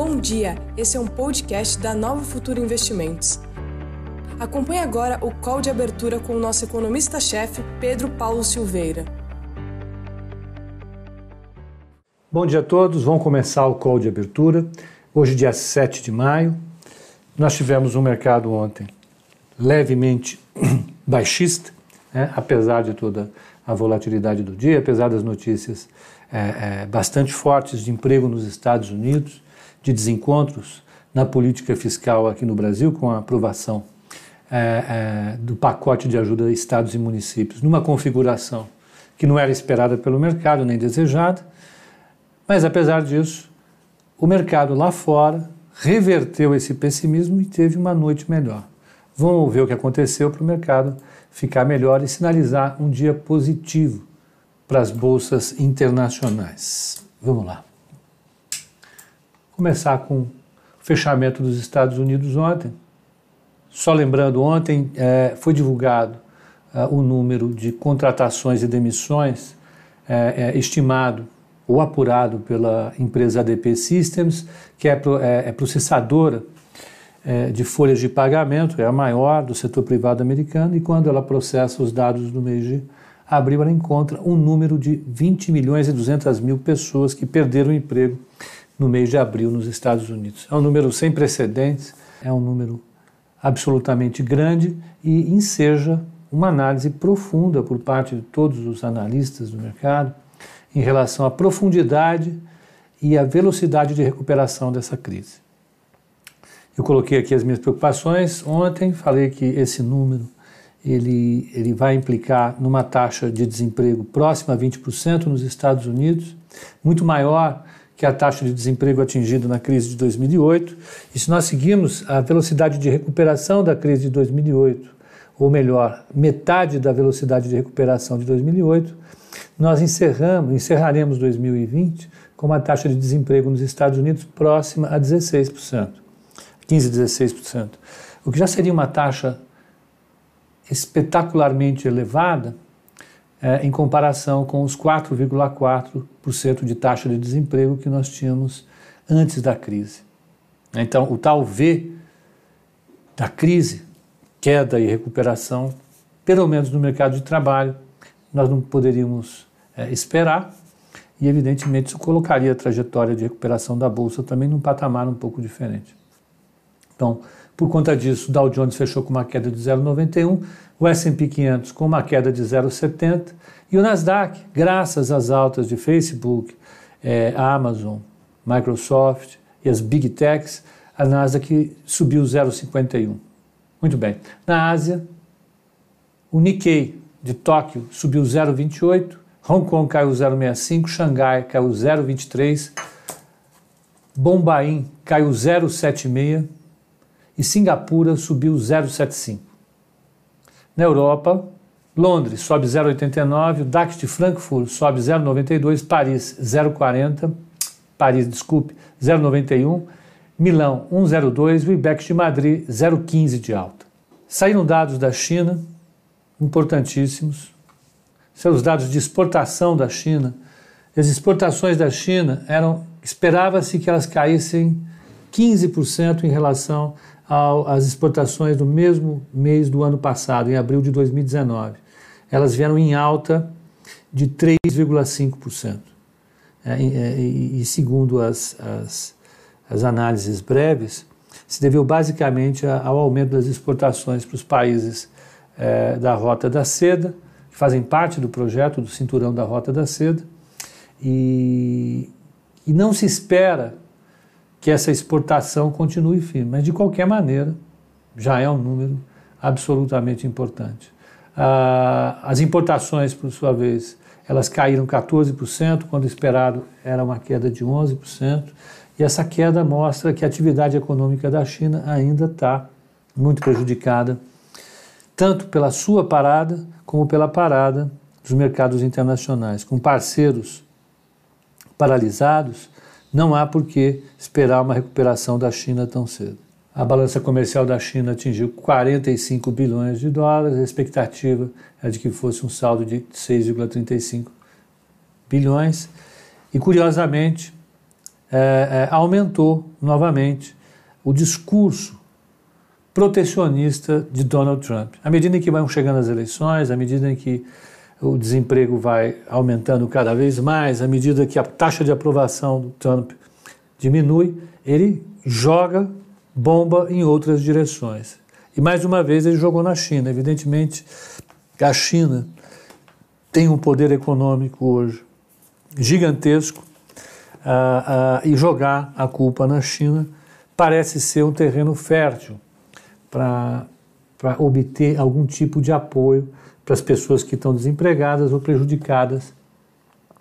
Bom dia, esse é um podcast da Nova Futuro Investimentos. Acompanhe agora o call de abertura com o nosso economista-chefe, Pedro Paulo Silveira. Bom dia a todos, vamos começar o call de abertura. Hoje, dia 7 de maio, nós tivemos um mercado ontem levemente baixista, né, apesar de toda a volatilidade do dia, apesar das notícias é, é, bastante fortes de emprego nos Estados Unidos, de desencontros na política fiscal aqui no Brasil, com a aprovação é, é, do pacote de ajuda a estados e municípios, numa configuração que não era esperada pelo mercado nem desejada, mas apesar disso, o mercado lá fora reverteu esse pessimismo e teve uma noite melhor. Vamos ver o que aconteceu para o mercado ficar melhor e sinalizar um dia positivo para as bolsas internacionais. Vamos lá. Começar com o fechamento dos Estados Unidos ontem. Só lembrando, ontem é, foi divulgado é, o número de contratações e demissões é, estimado ou apurado pela empresa ADP Systems, que é, é, é processadora é, de folhas de pagamento, é a maior do setor privado americano, e quando ela processa os dados do mês de abril, ela encontra um número de 20 milhões e 200 mil pessoas que perderam o emprego no mês de abril nos Estados Unidos. É um número sem precedentes, é um número absolutamente grande e enseja uma análise profunda por parte de todos os analistas do mercado em relação à profundidade e à velocidade de recuperação dessa crise. Eu coloquei aqui as minhas preocupações ontem, falei que esse número ele, ele vai implicar numa taxa de desemprego próxima a 20% nos Estados Unidos, muito maior que a taxa de desemprego atingida na crise de 2008. E se nós seguirmos a velocidade de recuperação da crise de 2008, ou melhor, metade da velocidade de recuperação de 2008, nós encerramos, encerraremos 2020 com uma taxa de desemprego nos Estados Unidos próxima a 16%, 15, 16%, o que já seria uma taxa espetacularmente elevada é, em comparação com os 4,4% de taxa de desemprego que nós tínhamos antes da crise. Então, o tal V da crise, queda e recuperação, pelo menos no mercado de trabalho, nós não poderíamos é, esperar, e evidentemente isso colocaria a trajetória de recuperação da bolsa também num patamar um pouco diferente. Então, por conta disso, Dow Jones fechou com uma queda de 0,91, o S&P 500 com uma queda de 0,70 e o Nasdaq, graças às altas de Facebook, é, Amazon, Microsoft e as Big Techs, a Nasdaq subiu 0,51. Muito bem. Na Ásia, o Nikkei de Tóquio subiu 0,28, Hong Kong caiu 0,65, Xangai caiu 0,23, Bombaim caiu 0,76 e Singapura subiu 0,75. Na Europa, Londres sobe 0,89, o DAX de Frankfurt sobe 0,92, Paris 0,40, Paris, desculpe, 0,91, Milão 1,02 e o IBEX de Madrid 0,15 de alta. Saíram dados da China, importantíssimos, são os dados de exportação da China. As exportações da China eram, esperava-se que elas caíssem 15% em relação às exportações do mesmo mês do ano passado, em abril de 2019. Elas vieram em alta de 3,5%. É, e, e, segundo as, as, as, análises breves, se deveu basicamente ao aumento das exportações para os países é, da Rota da Seda, que fazem parte do projeto do Cinturão da Rota da Seda, e, e não se espera que essa exportação continue firme, mas de qualquer maneira já é um número absolutamente importante. Ah, as importações, por sua vez, elas caíram 14%, quando esperado era uma queda de 11%, e essa queda mostra que a atividade econômica da China ainda está muito prejudicada, tanto pela sua parada como pela parada dos mercados internacionais, com parceiros paralisados não há por que esperar uma recuperação da China tão cedo. A balança comercial da China atingiu 45 bilhões de dólares, a expectativa é de que fosse um saldo de 6,35 bilhões. E curiosamente, é, é, aumentou novamente o discurso protecionista de Donald Trump. À medida em que vão chegando as eleições, à medida em que o desemprego vai aumentando cada vez mais, à medida que a taxa de aprovação do Trump diminui, ele joga bomba em outras direções. E mais uma vez ele jogou na China. Evidentemente, a China tem um poder econômico hoje gigantesco uh, uh, e jogar a culpa na China parece ser um terreno fértil para obter algum tipo de apoio para as pessoas que estão desempregadas ou prejudicadas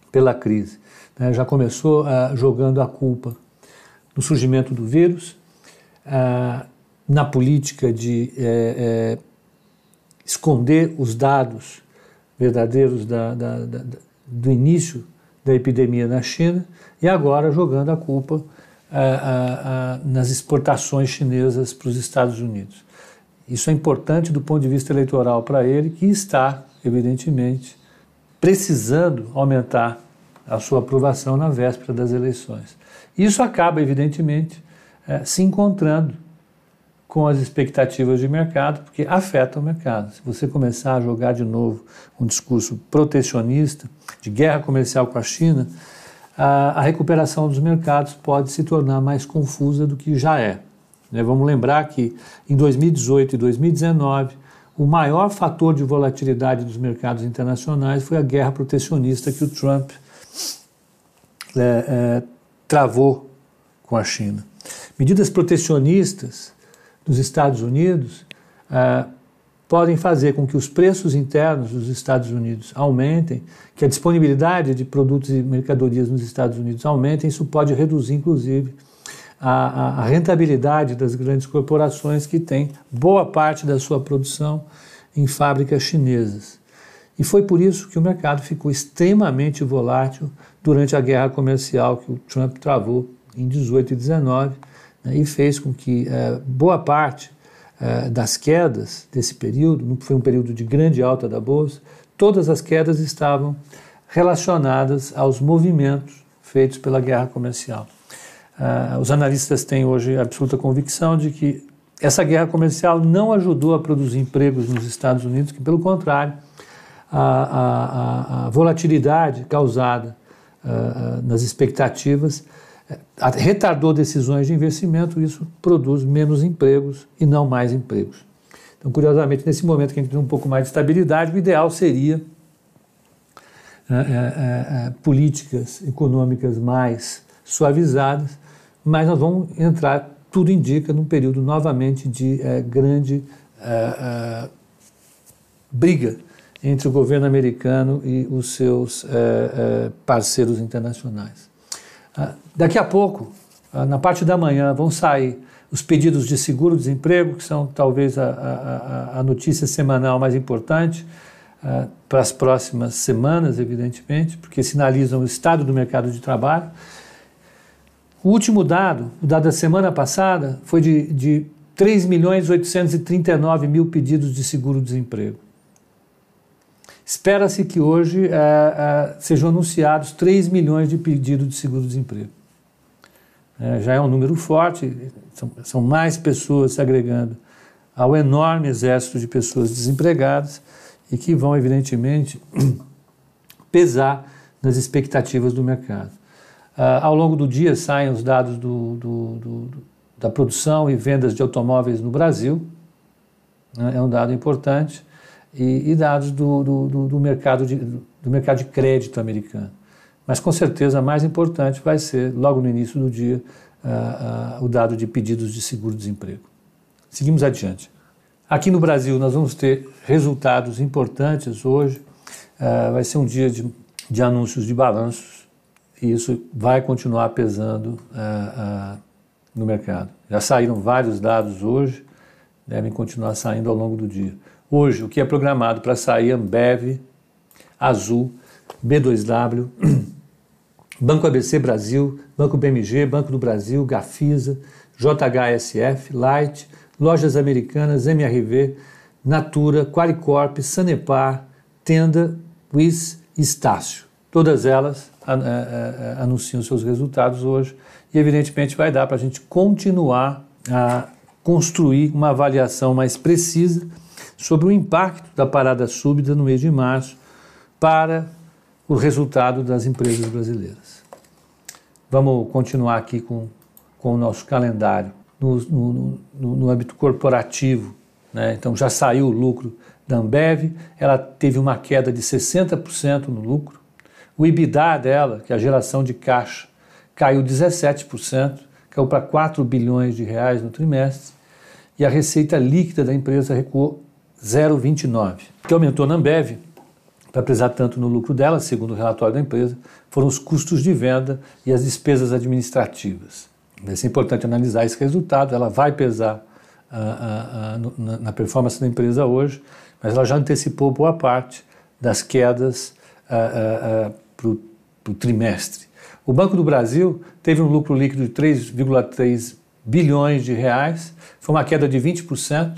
pela crise. Né? Já começou uh, jogando a culpa no surgimento do vírus, na política de é, é, esconder os dados verdadeiros da, da, da, do início da epidemia na China e agora jogando a culpa a, a, a, nas exportações chinesas para os Estados Unidos. Isso é importante do ponto de vista eleitoral para ele, que está, evidentemente, precisando aumentar a sua aprovação na véspera das eleições. Isso acaba, evidentemente, é, se encontrando com as expectativas de mercado, porque afeta o mercado. Se você começar a jogar de novo um discurso protecionista, de guerra comercial com a China, a, a recuperação dos mercados pode se tornar mais confusa do que já é. Né? Vamos lembrar que em 2018 e 2019, o maior fator de volatilidade dos mercados internacionais foi a guerra protecionista que o Trump é, é, travou com a China. Medidas protecionistas dos Estados Unidos ah, podem fazer com que os preços internos dos Estados Unidos aumentem, que a disponibilidade de produtos e mercadorias nos Estados Unidos aumentem, isso pode reduzir, inclusive, a, a, rentabilidade das grandes corporações que têm boa parte da sua produção em fábricas chinesas. E foi por isso que o mercado ficou extremamente volátil durante a guerra comercial que o Trump travou em 18 e 19 né, e fez com que é, boa parte é, das quedas desse período, foi um período de grande alta da bolsa, todas as quedas estavam relacionadas aos movimentos feitos pela guerra comercial. Uh, os analistas têm hoje absoluta convicção de que essa guerra comercial não ajudou a produzir empregos nos Estados Unidos, que, pelo contrário, a, a, a volatilidade causada uh, nas expectativas uh, retardou decisões de investimento, isso produz menos empregos e não mais empregos. Então, curiosamente, nesse momento que a gente tem um pouco mais de estabilidade, o ideal seria políticas econômicas mais suavizadas mas nós vamos entrar, tudo indica, num período novamente de é, grande é, briga entre o governo americano e os seus parceiros internacionais. Ah, daqui a pouco, ah, na parte da manhã, vão sair os pedidos de seguro-desemprego, que são talvez a, a, a, notícia semanal mais importante uh, para as próximas semanas, evidentemente, porque sinalizam o estado do mercado de trabalho. O último dado, o dado da semana passada, foi de, de 3 milhões 839 mil pedidos de seguro-desemprego. Espera-se que hoje é, é, sejam anunciados 3 milhões de pedidos de seguro-desemprego. É, já é um número forte, são, são mais pessoas se agregando ao enorme exército de pessoas desempregadas e que vão, evidentemente, pesar nas expectativas do mercado. Uh, ao longo do dia saem os dados do, do, do, da produção e vendas de automóveis no Brasil, né, é um dado importante, e, e dados do, do, mercado de, do mercado de crédito americano. Mas com certeza mais importante vai ser, logo no início do dia, uh, uh, o dado de pedidos de seguro-desemprego. Seguimos adiante. Aqui no Brasil, nós vamos ter resultados importantes hoje. vai ser um dia de, de anúncios de balanços e isso vai continuar pesando uh, uh, no mercado. Já saíram vários dados hoje, devem continuar saindo ao longo do dia. Hoje, o que é programado para sair Ambev, Azul, B2W, Banco ABC Brasil, Banco BMG, Banco do Brasil, Gafisa, JHSF, Light, Lojas Americanas, MRV, Natura, Qualicorp, Sanepar, Tenda, WIS e Estácio. Todas elas anunciam seus resultados hoje e, evidentemente, vai dar para a gente continuar a construir uma avaliação mais precisa sobre o impacto da parada súbita no mês de março para o resultado das empresas brasileiras. Vamos continuar aqui com, com o nosso calendário. No, no, no, no âmbito corporativo, né? então já saiu o lucro da Ambev, ela teve uma queda de 60% no lucro. O EBITDA dela, que é a geração de caixa, caiu 17%, caiu para 4 bilhões de reais no trimestre, e a receita líquida da empresa recuou 0,29. O que aumentou na Ambev para pesar tanto no lucro dela, segundo o relatório da empresa, foram os custos de venda e as despesas administrativas. Vai ser importante analisar esse resultado, ela vai pesar uh, uh, uh, na, na, performance da empresa hoje, mas ela já antecipou boa parte das quedas para o trimestre. O Banco do Brasil teve um lucro líquido de 3,3 bilhões de reais, foi uma queda de 20%,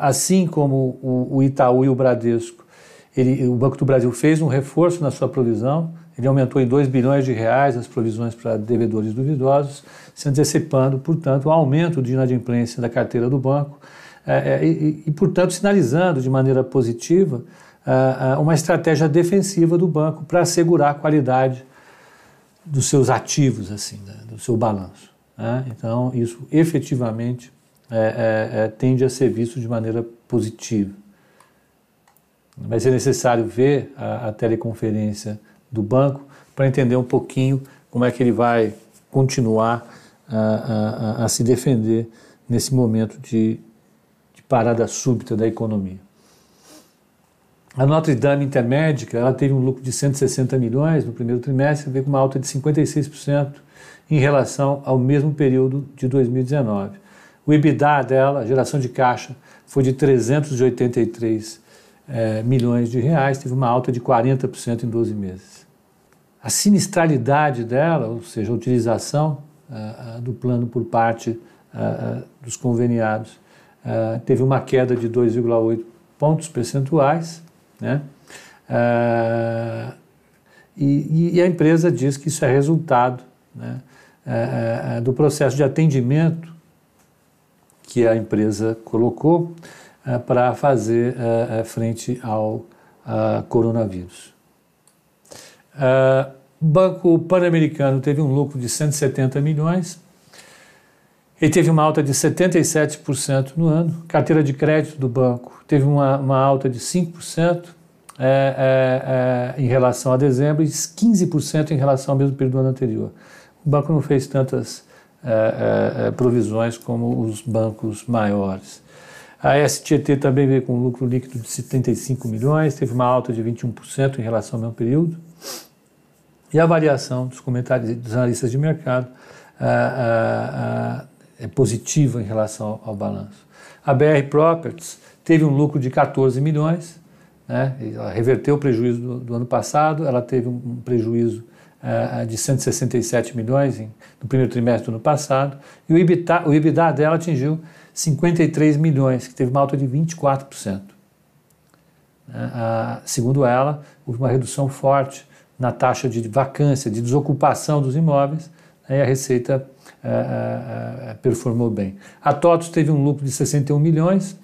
assim como o Itaú e o Bradesco ele, o Banco do Brasil fez um reforço na sua provisão, ele aumentou em 2 bilhões de reais as provisões para devedores duvidosos, se antecipando, portanto, o aumento de inadimplência da carteira do banco é, é, e, e, portanto, sinalizando de maneira positiva é, uma estratégia defensiva do banco para assegurar a qualidade dos seus ativos, assim, né, do seu balanço. Né? Então, isso efetivamente é, é, é, tende a ser visto de maneira positiva. Vai ser necessário ver a, a teleconferência do banco para entender um pouquinho como é que ele vai continuar a, a, a se defender nesse momento de, de, parada súbita da economia. A Notre Dame Intermédica ela teve um lucro de 160 milhões no primeiro trimestre, veio com uma alta de 56% em relação ao mesmo período de 2019. O EBITDA dela, a geração de caixa, foi de 383 é, milhões de reais, teve uma alta de 40% em 12 meses. A sinistralidade dela, ou seja, a utilização uh, do plano por parte uh, dos conveniados, teve uma queda de 2,8 pontos percentuais, né? E, e, a empresa diz que isso é resultado né, do processo de atendimento que a empresa colocou é, para fazer é, é, frente ao coronavírus. O Banco Pan-Americano teve um lucro de 170 milhões, ele teve uma alta de 77% no ano. Carteira de crédito do banco teve uma, uma alta de 5% é, é, é, em relação a dezembro e 15% em relação ao mesmo período do ano anterior. O banco não fez tantas provisões como os bancos maiores. A STT também veio com um lucro líquido de 75 milhões, teve uma alta de 21% em relação ao mesmo período. E a variação dos comentários dos analistas de mercado é positiva em relação ao, ao balanço. A BR Properties teve um lucro de 14 milhões, né? ela reverteu o prejuízo do, do ano passado, ela teve um, prejuízo uh, de 167 milhões em, no primeiro trimestre do ano passado, e o EBITDA, o EBITDA dela atingiu 53 milhões, que teve uma alta de 24%. Né? Ah, segundo ela, houve uma redução forte na taxa de vacância, de desocupação dos imóveis, né? e a receita ah, ah, ah, performou bem. A TOTOS teve um lucro de 61 milhões,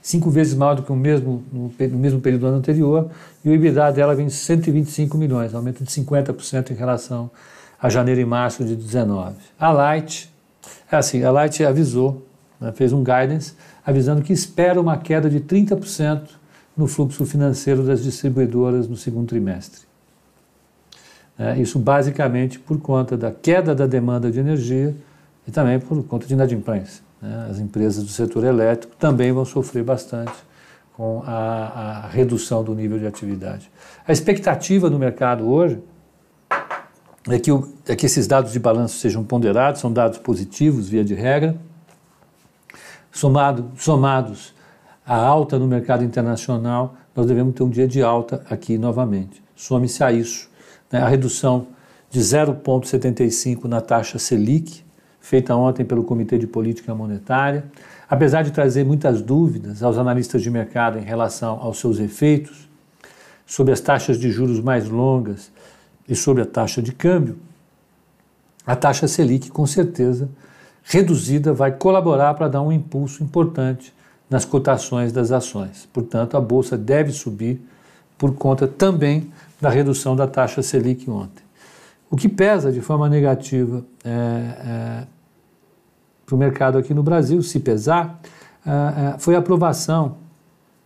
cinco vezes maior do que o mesmo, no, no, mesmo período do ano anterior, e o EBITDA dela vem de 125 milhões, aumento de 50% em relação a janeiro e março de 19. A Light, é assim, a Light avisou né, fez um guidance avisando que espera uma queda de 30% no fluxo financeiro das distribuidoras no segundo trimestre. É, isso basicamente por conta da queda da demanda de energia e também por conta de inadimplência. Né? As empresas do setor elétrico também vão sofrer bastante com a, a redução do nível de atividade. A expectativa no mercado hoje é que, o, é que esses dados de balanço sejam ponderados, são dados positivos, via de regra, somado, somados à alta no mercado internacional, nós devemos ter um dia de alta aqui novamente. Some-se a isso né, a redução de 0,75 na taxa Selic, feita ontem pelo Comitê de Política Monetária, apesar de trazer muitas dúvidas aos analistas de mercado em relação aos seus efeitos, sobre as taxas de juros mais longas e sobre a taxa de câmbio, a taxa Selic, com certeza, reduzida, vai colaborar para dar um impulso importante nas cotações das ações. Portanto, a bolsa deve subir por conta também da redução da taxa Selic ontem. O que pesa de forma negativa é, é, para o mercado aqui no Brasil, se pesar, é, é foi a aprovação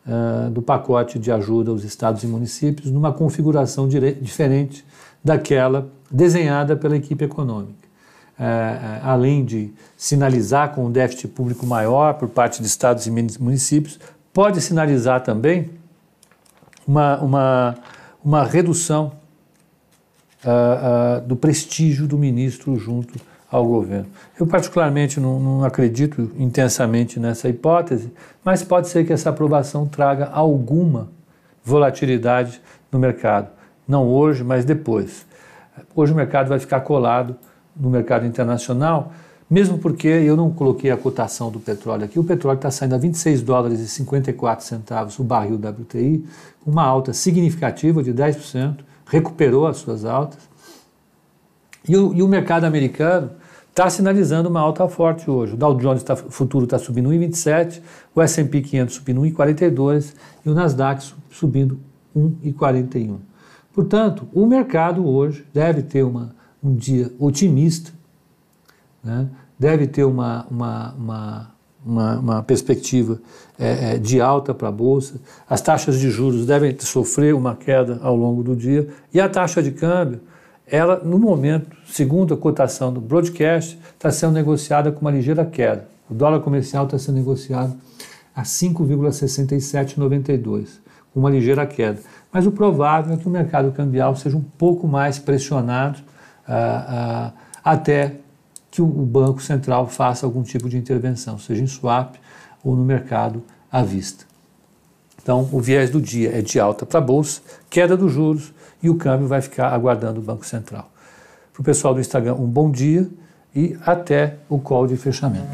é, do pacote de ajuda aos estados e municípios numa configuração diferente daquela desenhada pela equipe econômica. É, além de sinalizar com um déficit público maior por parte de estados e municípios, pode sinalizar também uma, uma, uma redução uh, uh, do prestígio do ministro junto ao governo. Eu, particularmente, não, não, acredito intensamente nessa hipótese, mas pode ser que essa aprovação traga alguma volatilidade no mercado. Não hoje, mas depois. Hoje o mercado vai ficar colado no mercado internacional, mesmo porque eu não coloquei a cotação do petróleo aqui. O petróleo está saindo a 26 dólares e 54 centavos o barril WTI, uma alta significativa de 10%, recuperou as suas altas. E o, e o mercado americano está sinalizando uma alta forte hoje. O Dow Jones tá, futuro está subindo 1,27, o S&P 500 subindo 1,42 e o Nasdaq subindo 1,41. Portanto, o mercado hoje deve ter uma um dia otimista, né? deve ter uma, uma, uma, uma, uma perspectiva é, é, de alta para a Bolsa, as taxas de juros devem sofrer uma queda ao longo do dia, e a taxa de câmbio, ela, no momento, segundo a cotação do broadcast, está sendo negociada com uma ligeira queda. O dólar comercial está sendo negociado a 5,6792, com uma ligeira queda. Mas o provável é que o mercado cambial seja um pouco mais pressionado ah, ah, até que o Banco Central faça algum tipo de intervenção, seja em swap ou no mercado à vista. Então, o viés do dia é de alta para a Bolsa, queda dos juros e o câmbio vai ficar aguardando o Banco Central. Para o pessoal do Instagram, um bom dia e até o call de fechamento.